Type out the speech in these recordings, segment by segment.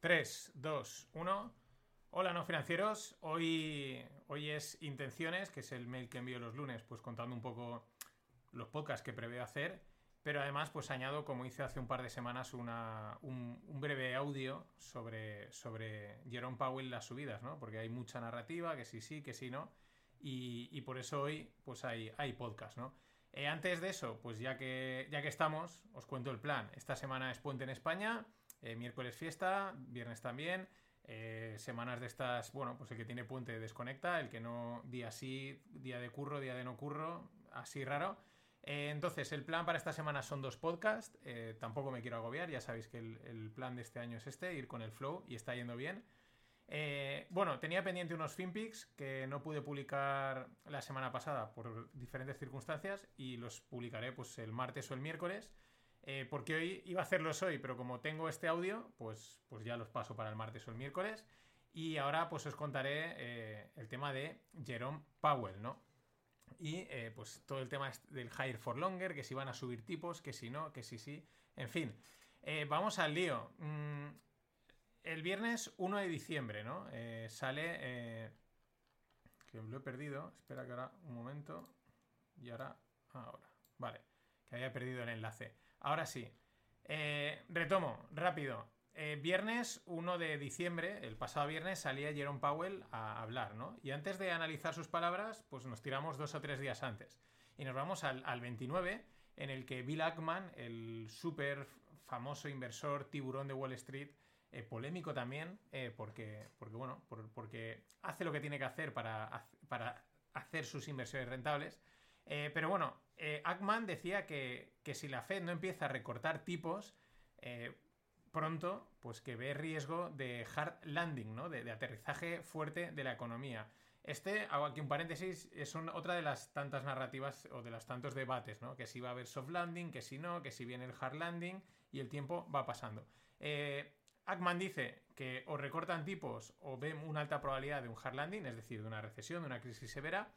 3, 2, 1. Hola, no financieros. Hoy, hoy es Intenciones, que es el mail que envío los lunes, pues contando un poco los podcasts que prevé hacer. Pero además, pues añado, como hice hace un par de semanas, una, un, breve audio sobre, sobre Jerome Powell las subidas, ¿no? Porque hay mucha narrativa, que sí sí, que sí no. Y, por eso hoy, pues hay, hay podcast, ¿no? Eh, antes de eso, pues ya que, ya que estamos, os cuento el plan. Esta semana es puente en España, eh, miércoles fiesta, viernes también. Eh, semanas de estas, bueno, pues el que tiene puente desconecta, el que no, día sí, día de curro, día de no curro, así raro. entonces, el plan para esta semana son dos podcasts. tampoco me quiero agobiar, ya sabéis que el, plan de este año es este, ir con el flow y está yendo bien. Eh, bueno, tenía pendiente unos FinPix que no pude publicar la semana pasada por diferentes circunstancias y los publicaré pues el martes o el miércoles. Eh, porque hoy iba a hacerlos hoy, pero como tengo este audio, pues, pues ya los paso para el martes o el miércoles. Y ahora pues os contaré eh, el tema de Jerome Powell, ¿no? Y pues todo el tema del hire for longer, que si van a subir tipos, que si no, que si sí. En fin, vamos al lío. Mm, el viernes 1 de diciembre, ¿no? Eh, sale. Eh, que lo he perdido. Espera que ahora un momento. Y ahora. Ahora. Vale. Que había perdido el enlace. Ahora sí. Eh, retomo, rápido. viernes 1 de diciembre, el pasado viernes, salía Jerome Powell a hablar, ¿no? Y antes de analizar sus palabras, pues nos tiramos dos o tres días antes. Y nos vamos al, al 29, en el que Bill Ackman, el súper famoso inversor tiburón de Wall Street, eh, polémico también, eh, porque, porque, bueno, porque hace lo que tiene que hacer para, para hacer sus inversiones rentables. Eh, pero bueno, Ackman decía que, si la Fed no empieza a recortar tipos pronto, pues que ve riesgo de hard landing, ¿no? De, aterrizaje fuerte de la economía. Este, hago aquí un paréntesis, es otra de las tantas narrativas o de los tantos debates, ¿no? Que si va a haber soft landing, que si no, que si viene el hard landing y el tiempo va pasando. Eh, Ackman dice que o recortan tipos o ven una alta probabilidad de un hard landing, es decir, de una recesión, de una crisis severa,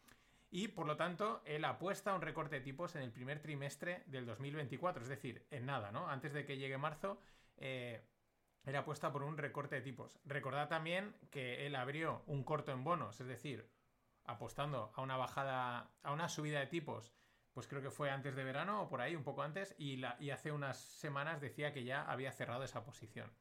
y por lo tanto él apuesta a un recorte de tipos en el primer trimestre del 2024, es decir, en nada, ¿no? Antes de que llegue marzo, eh, él apuesta por un recorte de tipos. Recordad también que él abrió un corto en bonos, es decir, apostando a una bajada, a una subida de tipos, pues creo que fue antes de verano o por ahí, un poco antes, y, hace unas semanas decía que ya había cerrado esa posición.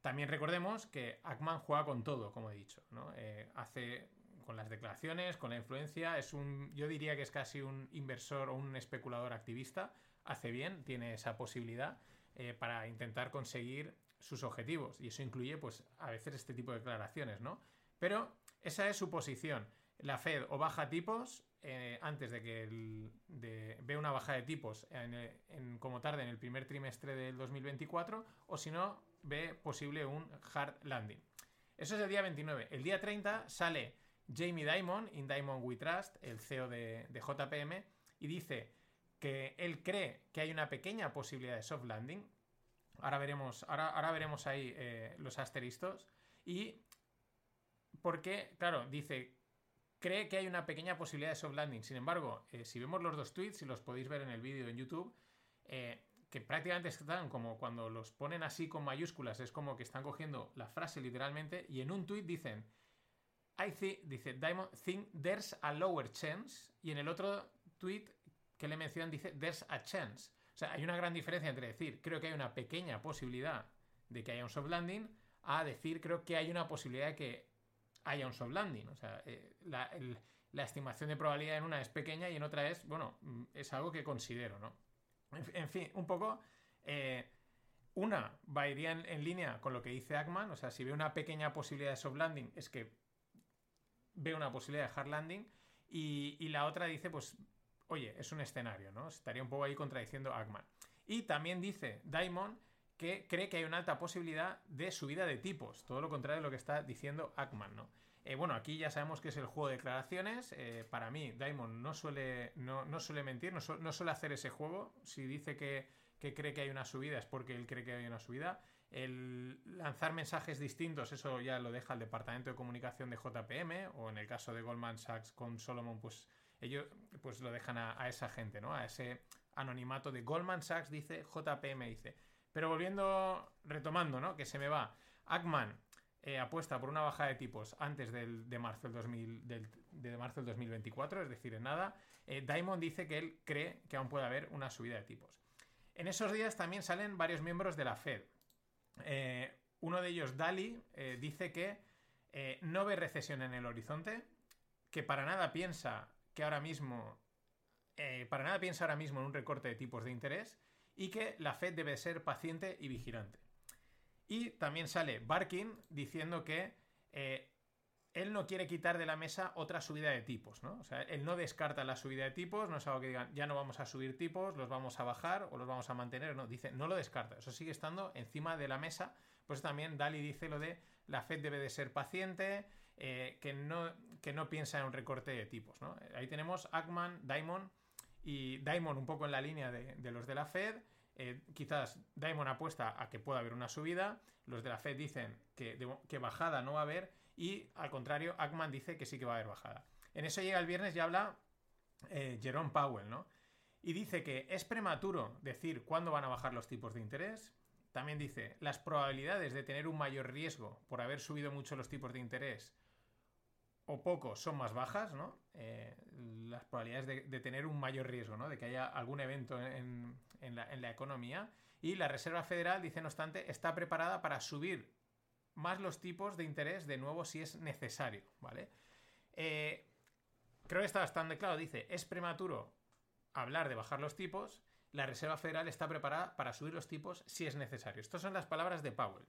También recordemos que Ackman juega con todo, como he dicho, ¿no? Eh, hace con las declaraciones, con la influencia, es un, yo diría que es casi un inversor o un especulador activista, hace bien, tiene esa posibilidad eh, para intentar conseguir sus objetivos y eso incluye, pues, a veces este tipo de declaraciones, ¿no? Pero esa es su posición. La Fed o baja tipos eh, antes de que el, ve una baja de tipos en, como tarde en el primer trimestre del 2024 o si no ve posible un hard landing. Eso es el día 29. El día 30 sale Jamie Dimon, in Dimon We Trust, el CEO de, JPM, y dice que él cree que hay una pequeña posibilidad de soft landing. Ahora veremos, ahora, veremos ahí eh, los asteriscos. Y porque, claro, dice, cree que hay una pequeña posibilidad de soft landing. Sin embargo, eh, si vemos los dos tweets, y los podéis ver en el vídeo en YouTube, eh, que prácticamente están como cuando los ponen así con mayúsculas, es como que están cogiendo la frase literalmente y en un tweet dicen, I think, dice, Diamond think there's a lower chance y en el otro tweet que le mencionan dice, there's a chance. O sea, hay una gran diferencia entre decir, creo que hay una pequeña posibilidad de que haya un soft landing, a decir, creo que hay una posibilidad de que haya un soft landing. O sea, eh, la, estimación de probabilidad en una es pequeña y en otra es, bueno, mm, es algo que considero, ¿no? En fin, un poco. Eh, una va iría en, línea con lo que dice Ackman, o sea, si ve una pequeña posibilidad de soft landing, es que ve una posibilidad de hard landing. Y, la otra dice, pues, oye, es un escenario, ¿no? Estaría un poco ahí contradiciendo Ackman. Y también dice Diamond que cree que hay una alta posibilidad de subida de tipos, todo lo contrario de lo que está diciendo Ackman, ¿no? Eh, bueno, aquí ya sabemos que es el juego de declaraciones. Eh, para mí, Diamond no suele, no, suele mentir, no, suele hacer ese juego. Si dice que, cree que hay una subida es porque él cree que hay una subida. El lanzar mensajes distintos, eso ya lo deja el departamento de comunicación de JPM, o en el caso de Goldman Sachs con Solomon, pues ellos pues lo dejan a, esa gente, ¿no? A ese anonimato de Goldman Sachs, dice, JPM dice. Pero volviendo, retomando, ¿no? Que se me va. Ackman eh, apuesta por una bajada de tipos antes del, de, marzo del 2000, del, de marzo del 2024, es decir, en nada. Eh, Diamond dice que él cree que aún puede haber una subida de tipos. En esos días también salen varios miembros de la Fed. Eh, uno de ellos, Dali, dice que no ve recesión en el horizonte, que para nada piensa que ahora mismo, para nada piensa ahora mismo en un recorte de tipos de interés y que la Fed debe ser paciente y vigilante. Y también sale Barkin diciendo que eh, él no quiere quitar de la mesa otra subida de tipos, ¿no? O sea, él no descarta la subida de tipos, no es algo que digan, ya no vamos a subir tipos, los vamos a bajar o los vamos a mantener, no, dice, no lo descarta, eso sigue estando encima de la mesa. Pues también Dali dice lo de la Fed debe de ser paciente, eh, que, no, que no piensa en un recorte de tipos, ¿no? Ahí tenemos Ackman, Diamond y Diamond un poco en la línea de, de los de la Fed eh, quizás Diamond apuesta a que pueda haber una subida, los de la Fed dicen que, bajada no va a haber y al contrario, Ackman dice que sí que va a haber bajada. En eso llega el viernes y habla eh, Jerome Powell, ¿no? Y dice que es prematuro decir cuándo van a bajar los tipos de interés. También dice, las probabilidades de tener un mayor riesgo por haber subido mucho los tipos de interés o poco son más bajas, ¿no? Eh, las probabilidades de, tener un mayor riesgo, ¿no? De que haya algún evento en, la, economía. Y la Reserva Federal, dice no obstante, está preparada para subir más los tipos de interés de nuevo si es necesario, ¿vale? Eh, creo que está bastante claro. Dice, es prematuro hablar de bajar los tipos. La Reserva Federal está preparada para subir los tipos si es necesario. Estas son las palabras de Powell.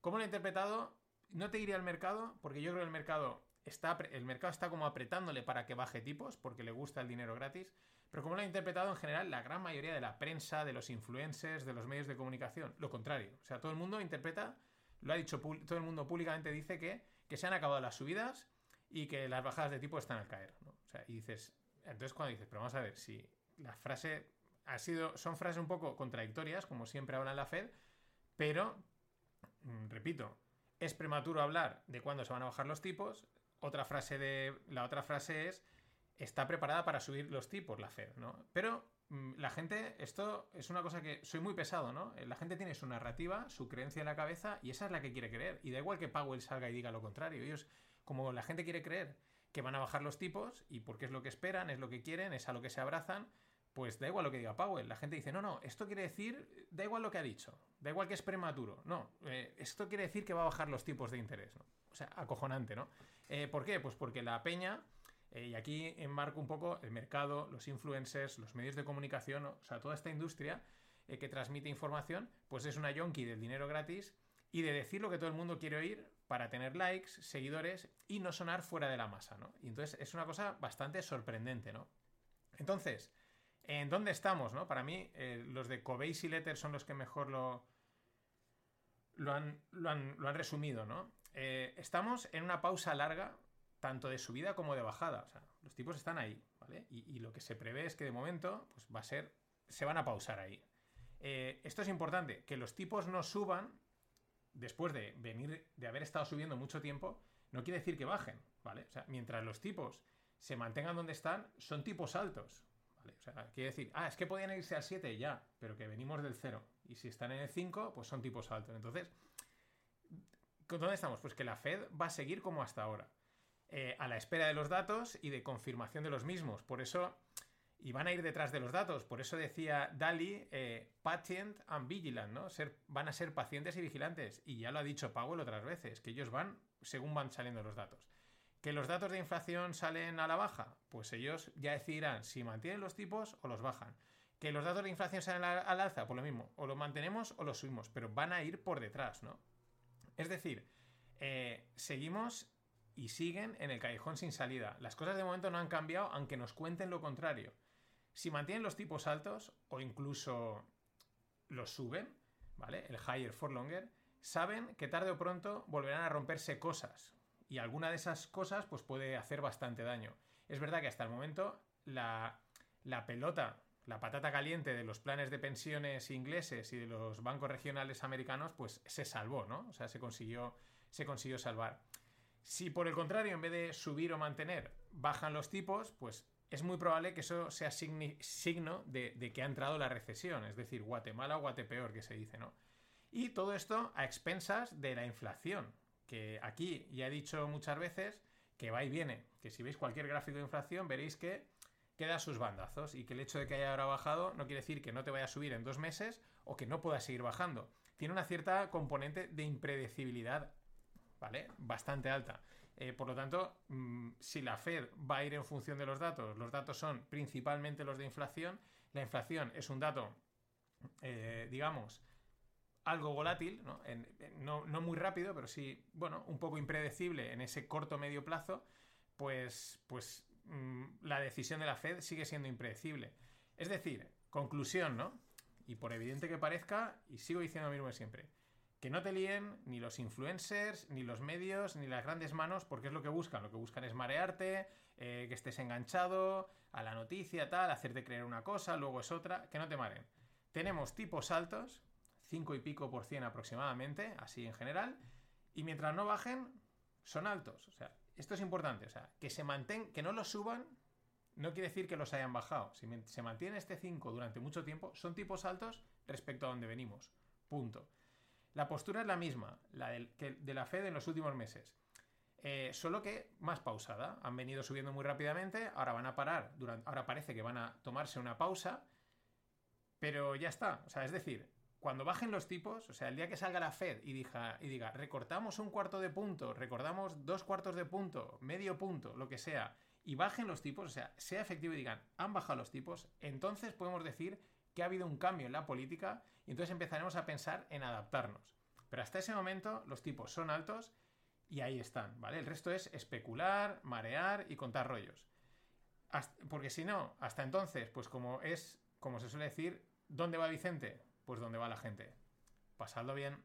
¿Cómo lo he interpretado? No te iría al mercado, porque yo creo que el mercado el mercado está como apretándole para que baje tipos porque le gusta el dinero gratis, pero como lo ha interpretado en general la gran mayoría de la prensa, de los influencers, de los medios de comunicación, lo contrario. O sea, todo el mundo interpreta, lo ha dicho todo el mundo públicamente dice que, que se han acabado las subidas y que las bajadas de tipo están al caer. O sea, y dices, entonces cuando dices, pero vamos a ver, si la frase ha sido, son frases un poco contradictorias, como siempre habla la Fed, pero, mm, repito, es prematuro hablar de cuándo se van a bajar los tipos, otra frase de. La otra frase es. Está preparada para subir los tipos, la Fed, ¿no? Pero mm, la gente, esto es una cosa que soy muy pesado, ¿no? La gente tiene su narrativa, su creencia en la cabeza y esa es la que quiere creer. Y da igual que Powell salga y diga lo contrario. Ellos, como la gente quiere creer que van a bajar los tipos y porque es lo que esperan, es lo que quieren, es a lo que se abrazan, pues da igual lo que diga Powell. La gente dice, no, no, esto quiere decir, da igual lo que ha dicho, da igual que es prematuro. No, eh, esto quiere decir que va a bajar los tipos de interés, ¿no? O sea, acojonante, ¿no? Eh, ¿Por qué? Pues porque la peña, eh, y aquí enmarco un poco el mercado, los influencers, los medios de comunicación, o sea, toda esta industria eh, que transmite información, pues es una yonki del dinero gratis y de decir lo que todo el mundo quiere oír para tener likes, seguidores y no sonar fuera de la masa, ¿no? Y entonces es una cosa bastante sorprendente, ¿no? Entonces, ¿en dónde estamos, no? Para mí, los de Covey's y Letter son los que mejor lo, lo, han, lo han resumido, ¿no? Eh, estamos en una pausa larga, tanto de subida como de bajada. O sea, los tipos están ahí, ¿vale? Y, lo que se prevé es que de momento, pues va a ser. Se van a pausar ahí. Eh, esto es importante, que los tipos no suban después de venir, de haber estado subiendo mucho tiempo, no quiere decir que bajen, ¿vale? O sea, mientras los tipos se mantengan donde están, son tipos altos, ¿vale? O sea, quiere decir, ah, es que podían irse al 7 ya, pero que venimos del 0. Y si están en el 5, pues son tipos altos. Entonces, ¿Dónde estamos? Pues que la Fed va a seguir como hasta ahora, eh, a la espera de los datos y de confirmación de los mismos. Por eso, y van a ir detrás de los datos. Por eso decía Dali, eh, patient and vigilant, ¿no? Ser, van a ser pacientes y vigilantes. Y ya lo ha dicho Powell otras veces, que ellos van según van saliendo los datos. ¿Que los datos de inflación salen a la baja? Pues ellos ya decidirán si mantienen los tipos o los bajan. ¿Que los datos de inflación salen al alza? Pues lo mismo, o lo mantenemos o lo subimos, pero van a ir por detrás, ¿no? Es decir, eh, seguimos y siguen en el callejón sin salida. Las cosas de momento no han cambiado, aunque nos cuenten lo contrario. Si mantienen los tipos altos o incluso los suben, ¿vale? El higher for longer, saben que tarde o pronto volverán a romperse cosas. Y alguna de esas cosas pues, puede hacer bastante daño. Es verdad que hasta el momento la, la pelota la patata caliente de los planes de pensiones ingleses y de los bancos regionales americanos, pues se salvó, ¿no? O sea, se consiguió, se consiguió salvar. Si por el contrario, en vez de subir o mantener, bajan los tipos, pues es muy probable que eso sea signo de, que ha entrado la recesión, es decir, Guatemala o Guatepeor, que se dice, ¿no? Y todo esto a expensas de la inflación, que aquí ya he dicho muchas veces que va y viene, que si veis cualquier gráfico de inflación veréis que queda sus bandazos y que el hecho de que haya ahora bajado no quiere decir que no te vaya a subir en dos meses o que no pueda seguir bajando. Tiene una cierta componente de impredecibilidad, ¿vale? Bastante alta. Eh, por lo tanto, mm, si la Fed va a ir en función de los datos, los datos son principalmente los de inflación, la inflación es un dato, eh, digamos, algo volátil, ¿no? ¿no? muy rápido, pero sí, bueno, un poco impredecible en ese corto medio plazo, pues, pues la decisión de la Fed sigue siendo impredecible. Es decir, conclusión, ¿no? Y por evidente que parezca, y sigo diciendo lo mismo de siempre, que no te líen ni los influencers, ni los medios, ni las grandes manos, porque es lo que buscan. Lo que buscan es marearte, eh, que estés enganchado a la noticia, tal, hacerte creer una cosa, luego es otra, que no te maren. Tenemos tipos altos, 5 y pico por cien aproximadamente, así en general, y mientras no bajen, son altos. O sea, esto es importante, o sea, que se mantengan, que no los suban, no quiere decir que los hayan bajado. Si se mantiene este 5 durante mucho tiempo, son tipos altos respecto a donde venimos. Punto. La postura es la misma, la de la Fed en los últimos meses. Eh, solo que más pausada. Han venido subiendo muy rápidamente, ahora van a parar, ahora parece que van a tomarse una pausa, pero ya está. O sea, es decir, cuando bajen los tipos, o sea, el día que salga la Fed y diga, y diga recortamos un cuarto de punto, recordamos dos cuartos de punto, medio punto, lo que sea, y bajen los tipos, o sea, sea efectivo y digan, han bajado los tipos, entonces podemos decir que ha habido un cambio en la política y entonces empezaremos a pensar en adaptarnos. Pero hasta ese momento los tipos son altos y ahí están, ¿vale? El resto es especular, marear y contar rollos. porque si no, hasta entonces, pues como es, como se suele decir, ¿dónde va Vicente? Pues donde va la gente. Pasadlo bien.